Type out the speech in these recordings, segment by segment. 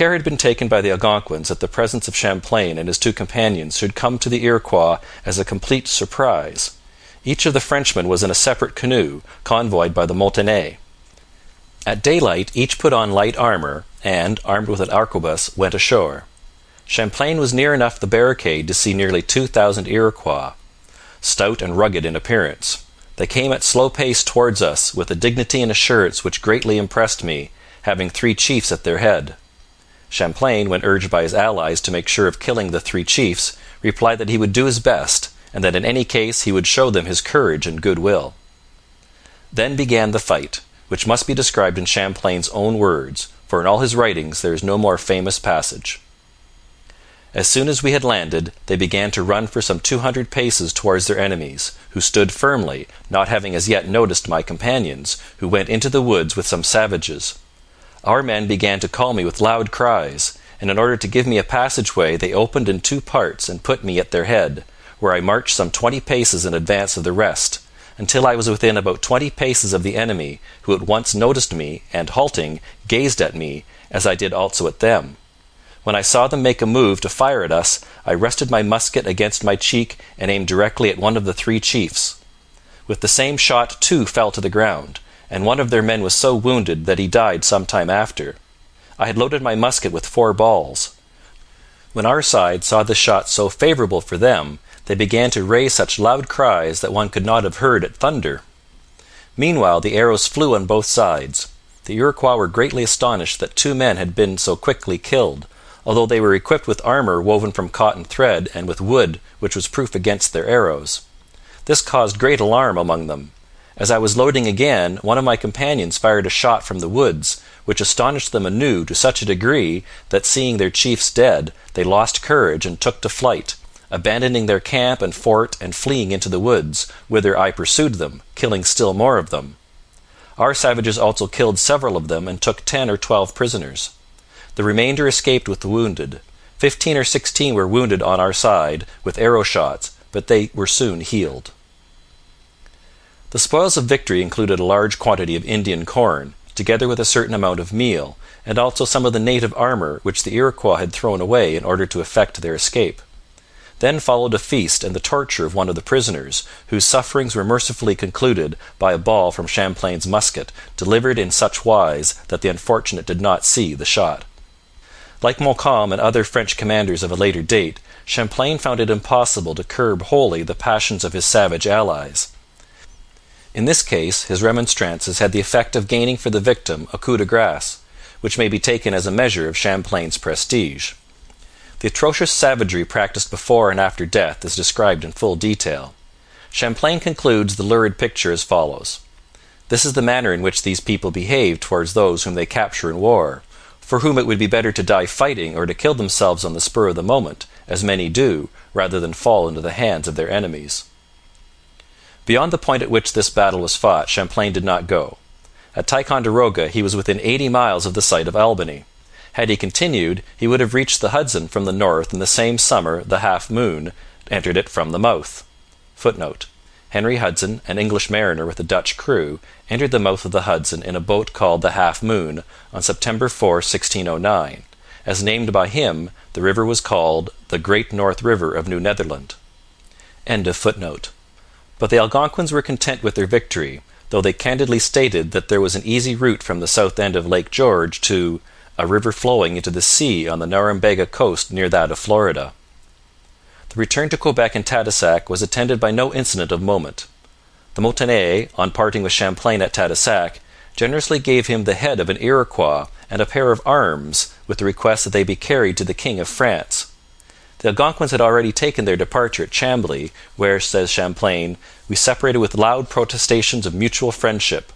Care had been taken by the Algonquins that the presence of Champlain and his two companions should come to the Iroquois as a complete surprise. Each of the Frenchmen was in a separate canoe, convoyed by the Montagnais. At daylight each put on light armour, and, armed with an arquebus, went ashore. Champlain was near enough the barricade to see nearly two thousand Iroquois, stout and rugged in appearance. They came at slow pace towards us, with a dignity and assurance which greatly impressed me, having three chiefs at their head. Champlain, when urged by his allies to make sure of killing the three chiefs, replied that he would do his best, and that in any case he would show them his courage and good will. Then began the fight, which must be described in Champlain's own words, for in all his writings there is no more famous passage. As soon as we had landed, they began to run for some two hundred paces towards their enemies, who stood firmly, not having as yet noticed my companions, who went into the woods with some savages. Our men began to call me with loud cries, and in order to give me a passageway they opened in two parts and put me at their head, where I marched some twenty paces in advance of the rest, until I was within about twenty paces of the enemy, who at once noticed me, and, halting, gazed at me, as I did also at them. When I saw them make a move to fire at us, I rested my musket against my cheek and aimed directly at one of the three chiefs. With the same shot two fell to the ground and one of their men was so wounded that he died some time after. I had loaded my musket with four balls. When our side saw the shot so favourable for them, they began to raise such loud cries that one could not have heard it thunder. Meanwhile the arrows flew on both sides. The Iroquois were greatly astonished that two men had been so quickly killed, although they were equipped with armour woven from cotton thread and with wood which was proof against their arrows. This caused great alarm among them. As I was loading again, one of my companions fired a shot from the woods, which astonished them anew to such a degree that, seeing their chiefs dead, they lost courage and took to flight, abandoning their camp and fort and fleeing into the woods, whither I pursued them, killing still more of them. Our savages also killed several of them and took ten or twelve prisoners. The remainder escaped with the wounded. Fifteen or sixteen were wounded on our side with arrow shots, but they were soon healed. The spoils of victory included a large quantity of Indian corn, together with a certain amount of meal, and also some of the native armour which the Iroquois had thrown away in order to effect their escape. Then followed a feast and the torture of one of the prisoners, whose sufferings were mercifully concluded by a ball from Champlain's musket, delivered in such wise that the unfortunate did not see the shot. Like Montcalm and other French commanders of a later date, Champlain found it impossible to curb wholly the passions of his savage allies. In this case his remonstrances had the effect of gaining for the victim a coup de grace, which may be taken as a measure of Champlain's prestige. The atrocious savagery practised before and after death is described in full detail. Champlain concludes the lurid picture as follows. This is the manner in which these people behave towards those whom they capture in war, for whom it would be better to die fighting or to kill themselves on the spur of the moment, as many do, rather than fall into the hands of their enemies. Beyond the point at which this battle was fought Champlain did not go. At Ticonderoga he was within eighty miles of the site of Albany. Had he continued, he would have reached the Hudson from the north in the same summer the Half Moon entered it from the mouth. [Footnote: Henry Hudson, an English mariner with a Dutch crew, entered the mouth of the Hudson in a boat called the Half Moon on September 4, 1609. As named by him, the river was called the Great North River of New Netherland. End of footnote. But the Algonquins were content with their victory, though they candidly stated that there was an easy route from the south end of Lake George to 'a river flowing into the sea on the Norumbega coast near that of Florida.' The return to Quebec and Tadoussac was attended by no incident of moment. The Montagnais, on parting with Champlain at Tadoussac, generously gave him the head of an Iroquois and a pair of arms, with the request that they be carried to the King of France. The Algonquins had already taken their departure at Chambly, where, says Champlain, 'we separated with loud protestations of mutual friendship.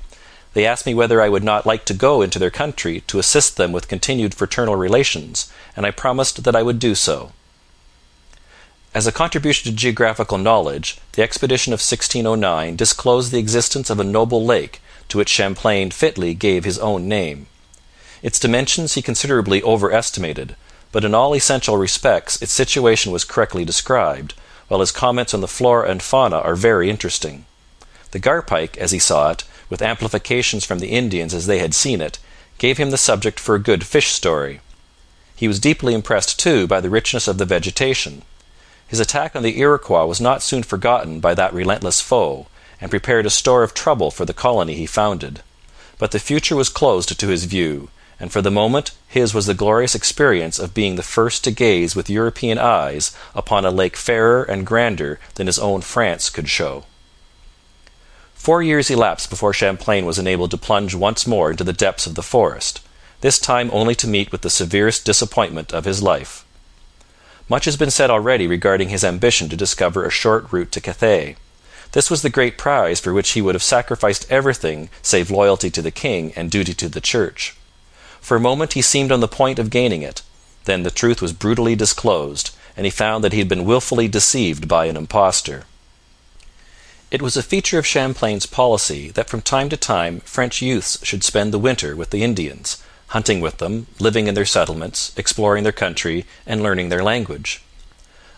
They asked me whether I would not like to go into their country to assist them with continued fraternal relations, and I promised that I would do so.' As a contribution to geographical knowledge, the expedition of 1609 disclosed the existence of a noble lake, to which Champlain fitly gave his own name. Its dimensions he considerably overestimated, but in all essential respects its situation was correctly described, while his comments on the flora and fauna are very interesting. The Garpike, as he saw it, with amplifications from the Indians as they had seen it, gave him the subject for a good fish story. He was deeply impressed, too, by the richness of the vegetation. His attack on the Iroquois was not soon forgotten by that relentless foe, and prepared a store of trouble for the colony he founded. But the future was closed to his view, and for the moment his was the glorious experience of being the first to gaze with European eyes upon a lake fairer and grander than his own France could show. Four years elapsed before Champlain was enabled to plunge once more into the depths of the forest, this time only to meet with the severest disappointment of his life. Much has been said already regarding his ambition to discover a short route to Cathay. This was the great prize for which he would have sacrificed everything save loyalty to the king and duty to the church. For a moment he seemed on the point of gaining it; then the truth was brutally disclosed, and he found that he had been wilfully deceived by an impostor. It was a feature of Champlain's policy that from time to time French youths should spend the winter with the Indians, hunting with them, living in their settlements, exploring their country, and learning their language.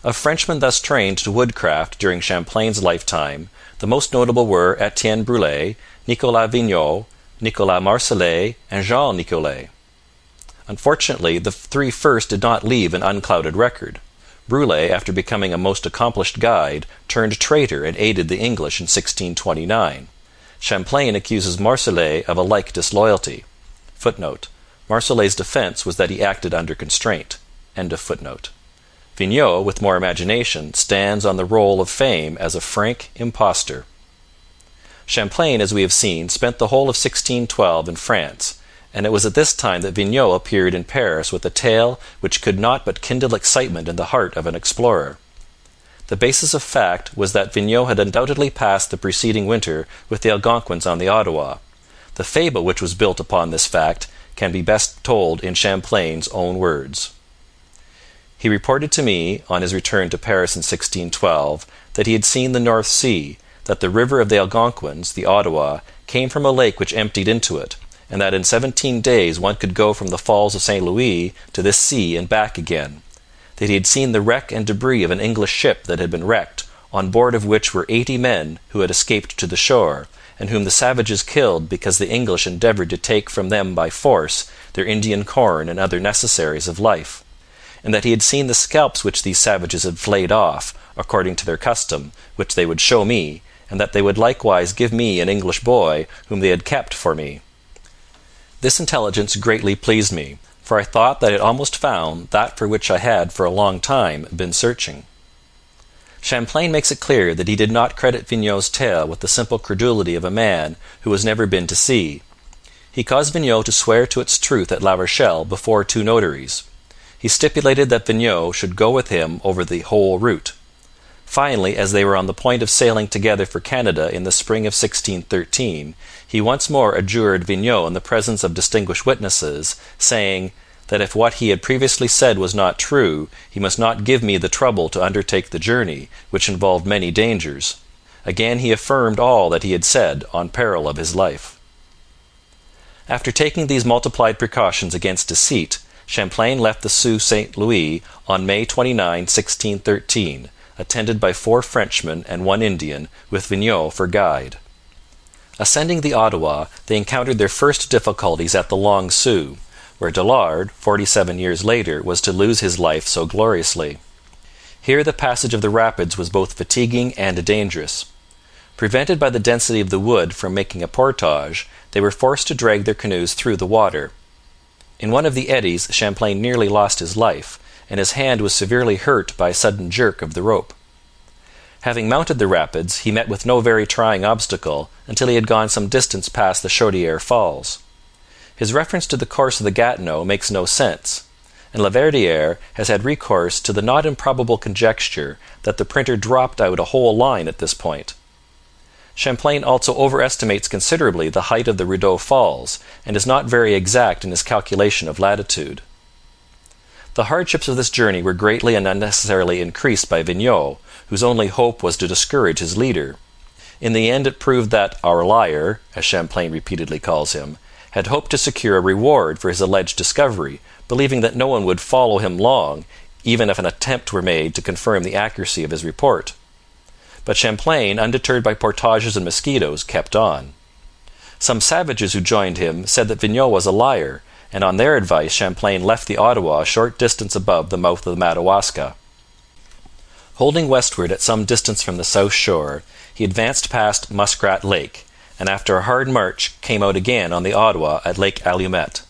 Of Frenchmen thus trained to woodcraft during Champlain's lifetime, the most notable were Etienne Brule, Nicolas Vignau, Nicolas Marsolet, and Jean Nicolet. Unfortunately, the three first did not leave an unclouded record. Brule, after becoming a most accomplished guide, turned traitor and aided the English in 1629. Champlain accuses Marsolet of a like disloyalty. [Footnote: Marsolet's defence was that he acted under constraint.] Vignau, with more imagination, stands on the roll of fame as a frank impostor. Champlain, as we have seen, spent the whole of 1612 in France, and it was at this time that Vignau appeared in Paris with a tale which could not but kindle excitement in the heart of an explorer. The basis of fact was that Vignau had undoubtedly passed the preceding winter with the Algonquins on the Ottawa. The fable which was built upon this fact can be best told in Champlain's own words. He reported to me, on his return to Paris in 1612, that he had seen the North Sea, that the river of the Algonquins, the Ottawa, came from a lake which emptied into it, and that in seventeen days one could go from the Falls of St Louis to this sea and back again; that he had seen the wreck and debris of an English ship that had been wrecked, on board of which were eighty men who had escaped to the shore, and whom the savages killed because the English endeavoured to take from them by force their Indian corn and other necessaries of life and that he had seen the scalps which these savages had flayed off, according to their custom, which they would show me, and that they would likewise give me an English boy whom they had kept for me. This intelligence greatly pleased me, for I thought that I had almost found that for which I had for a long time been searching. Champlain makes it clear that he did not credit Vignau's tale with the simple credulity of a man who has never been to sea. He caused Vignau to swear to its truth at La Rochelle before two notaries. He stipulated that Vignau should go with him over the whole route. Finally, as they were on the point of sailing together for Canada in the spring of 1613, he once more adjured Vignau in the presence of distinguished witnesses, saying that if what he had previously said was not true, he must not give me the trouble to undertake the journey, which involved many dangers. Again he affirmed all that he had said on peril of his life. After taking these multiplied precautions against deceit, Champlain left the Sault St Louis on May 29, 1613, attended by four Frenchmen and one Indian, with Vignau for guide. Ascending the Ottawa, they encountered their first difficulties at the Long Sault, where Dollard, forty seven years later, was to lose his life so gloriously. Here the passage of the rapids was both fatiguing and dangerous. Prevented by the density of the wood from making a portage, they were forced to drag their canoes through the water. In one of the eddies Champlain nearly lost his life, and his hand was severely hurt by a sudden jerk of the rope. Having mounted the rapids, he met with no very trying obstacle until he had gone some distance past the Chaudiere Falls. His reference to the course of the Gatineau makes no sense, and Laverdiere has had recourse to the not improbable conjecture that the printer dropped out a whole line at this point. Champlain also overestimates considerably the height of the Rideau Falls, and is not very exact in his calculation of latitude. The hardships of this journey were greatly and unnecessarily increased by Vignau, whose only hope was to discourage his leader. In the end it proved that 'our liar,' as Champlain repeatedly calls him, had hoped to secure a reward for his alleged discovery, believing that no one would follow him long, even if an attempt were made to confirm the accuracy of his report. But Champlain, undeterred by portages and mosquitoes, kept on. Some savages who joined him said that Vignau was a liar, and on their advice Champlain left the Ottawa a short distance above the mouth of the Madawaska. Holding westward at some distance from the south shore, he advanced past Muskrat Lake, and after a hard march came out again on the Ottawa at Lake Allumette.